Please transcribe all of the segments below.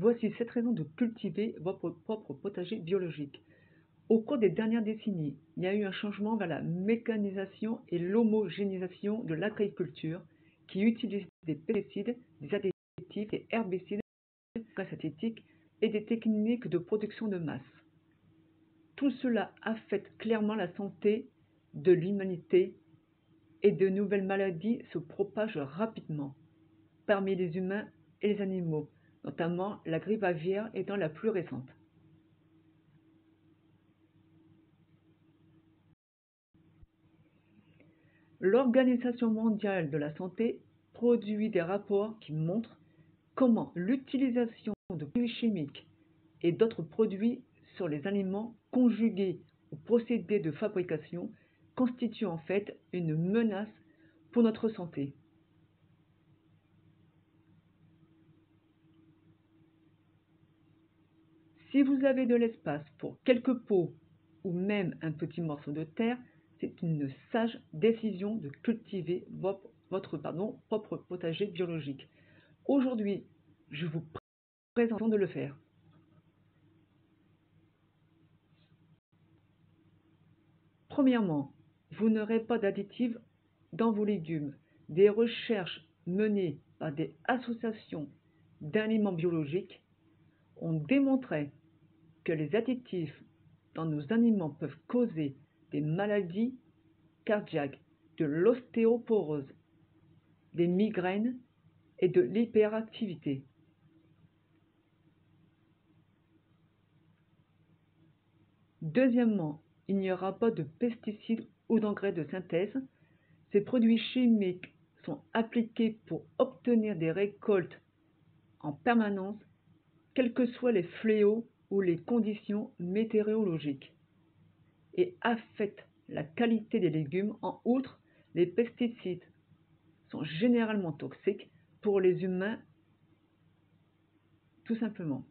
Voici sept raisons de cultiver votre propre potager biologique. Au cours des dernières décennies, il y a eu un changement vers la mécanisation et l'homogénéisation de l'agriculture qui utilise des pesticides, des additifs, des herbicides, des synthétiques et des techniques de production de masse. Tout cela affecte clairement la santé de l'humanité et de nouvelles maladies se propagent rapidement parmi les humains et les animaux, notamment la grippe aviaire étant la plus récente. L'Organisation mondiale de la santé produit des rapports qui montrent comment l'utilisation de produits chimiques et d'autres produits sur les aliments conjugués au procédés de fabrication constitue en fait une menace pour notre santé. Si vous avez de l'espace pour quelques pots ou même un petit morceau de terre, c'est une sage décision de cultiver votre, propre potager biologique. Aujourd'hui, je vous présente de le faire. Premièrement, vous n'aurez pas d'additifs dans vos légumes. Des recherches menées par des associations d'aliments biologiques ont démontré les additifs dans nos aliments peuvent causer des maladies cardiaques, de l'ostéoporose, des migraines et de l'hyperactivité. Deuxièmement, il n'y aura pas de pesticides ou d'engrais de synthèse. Ces produits chimiques sont appliqués pour obtenir des récoltes en permanence, quels que soient les fléaux ou les conditions météorologiques et affectent la qualité des légumes. En outre, les pesticides sont généralement toxiques pour les humains tout simplement.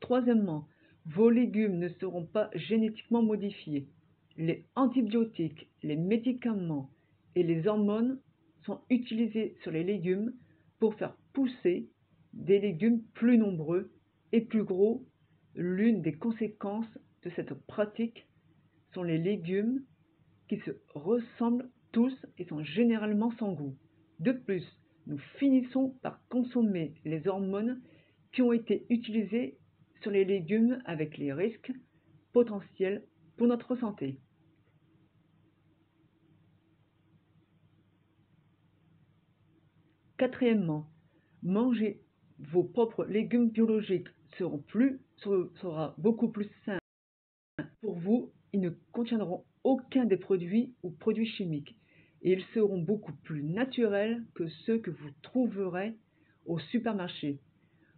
Troisièmement, vos légumes ne seront pas génétiquement modifiés. Les antibiotiques, les médicaments et les hormones sont utilisés sur les légumes pour faire pousser des légumes plus nombreux et plus gros L'une des conséquences de cette pratique sont les légumes qui se ressemblent tous et sont généralement sans goût. De plus, nous finissons par consommer les hormones qui ont été utilisées sur les légumes avec les risques potentiels pour notre santé. Quatrièmement, manger vos propres légumes biologiques seront plus sera beaucoup plus sain pour vous. Ils ne contiendront aucun des produits ou produits chimiques et ils seront beaucoup plus naturels que ceux que vous trouverez au supermarché.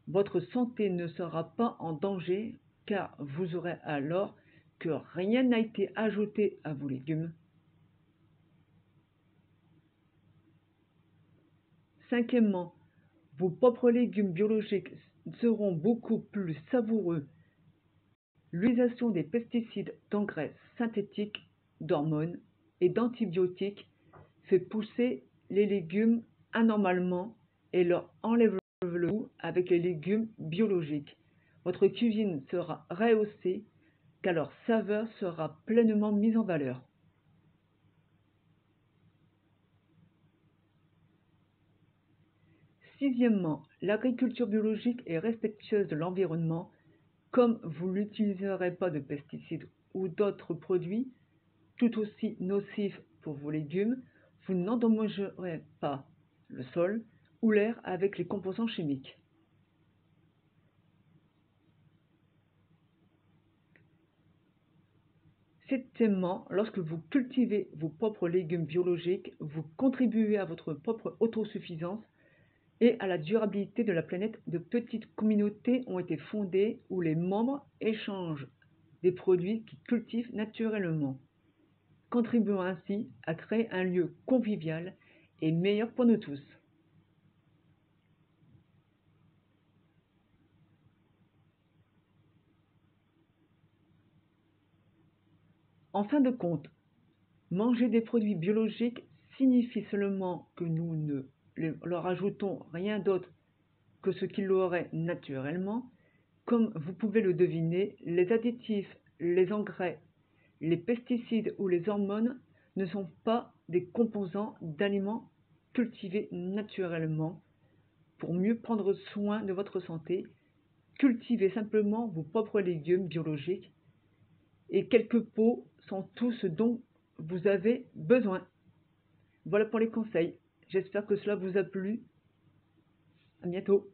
Votre santé ne sera pas en danger car vous aurez alors que rien n'a été ajouté à vos légumes. Cinquièmement, vos propres légumes biologiques seront beaucoup plus savoureux. L'utilisation des pesticides, d'engrais synthétiques, d'hormones et d'antibiotiques fait pousser les légumes anormalement et leur enlève le goût avec les légumes biologiques. Votre cuisine sera rehaussée car leur saveur sera pleinement mise en valeur. Sixièmement, l'agriculture biologique est respectueuse de l'environnement. Comme vous n'utiliserez pas de pesticides ou d'autres produits tout aussi nocifs pour vos légumes, vous n'endommagerez pas le sol ou l'air avec les composants chimiques. Septièmement, lorsque vous cultivez vos propres légumes biologiques, vous contribuez à votre propre autosuffisance et à la durabilité de la planète, de petites communautés ont été fondées où les membres échangent des produits qu'ils cultivent naturellement, contribuant ainsi à créer un lieu convivial et meilleur pour nous tous. En fin de compte, manger des produits biologiques signifie seulement que nous ne leur ajoutons rien d'autre que ce qu'ils l'auraient naturellement, comme vous pouvez le deviner, les additifs, les engrais, les pesticides ou les hormones ne sont pas des composants d'aliments cultivés naturellement pour mieux prendre soin de votre santé. Cultivez simplement vos propres légumes biologiques et quelques pots sont tout ce dont vous avez besoin. Voilà pour les conseils. J'espère que cela vous a plu. À bientôt.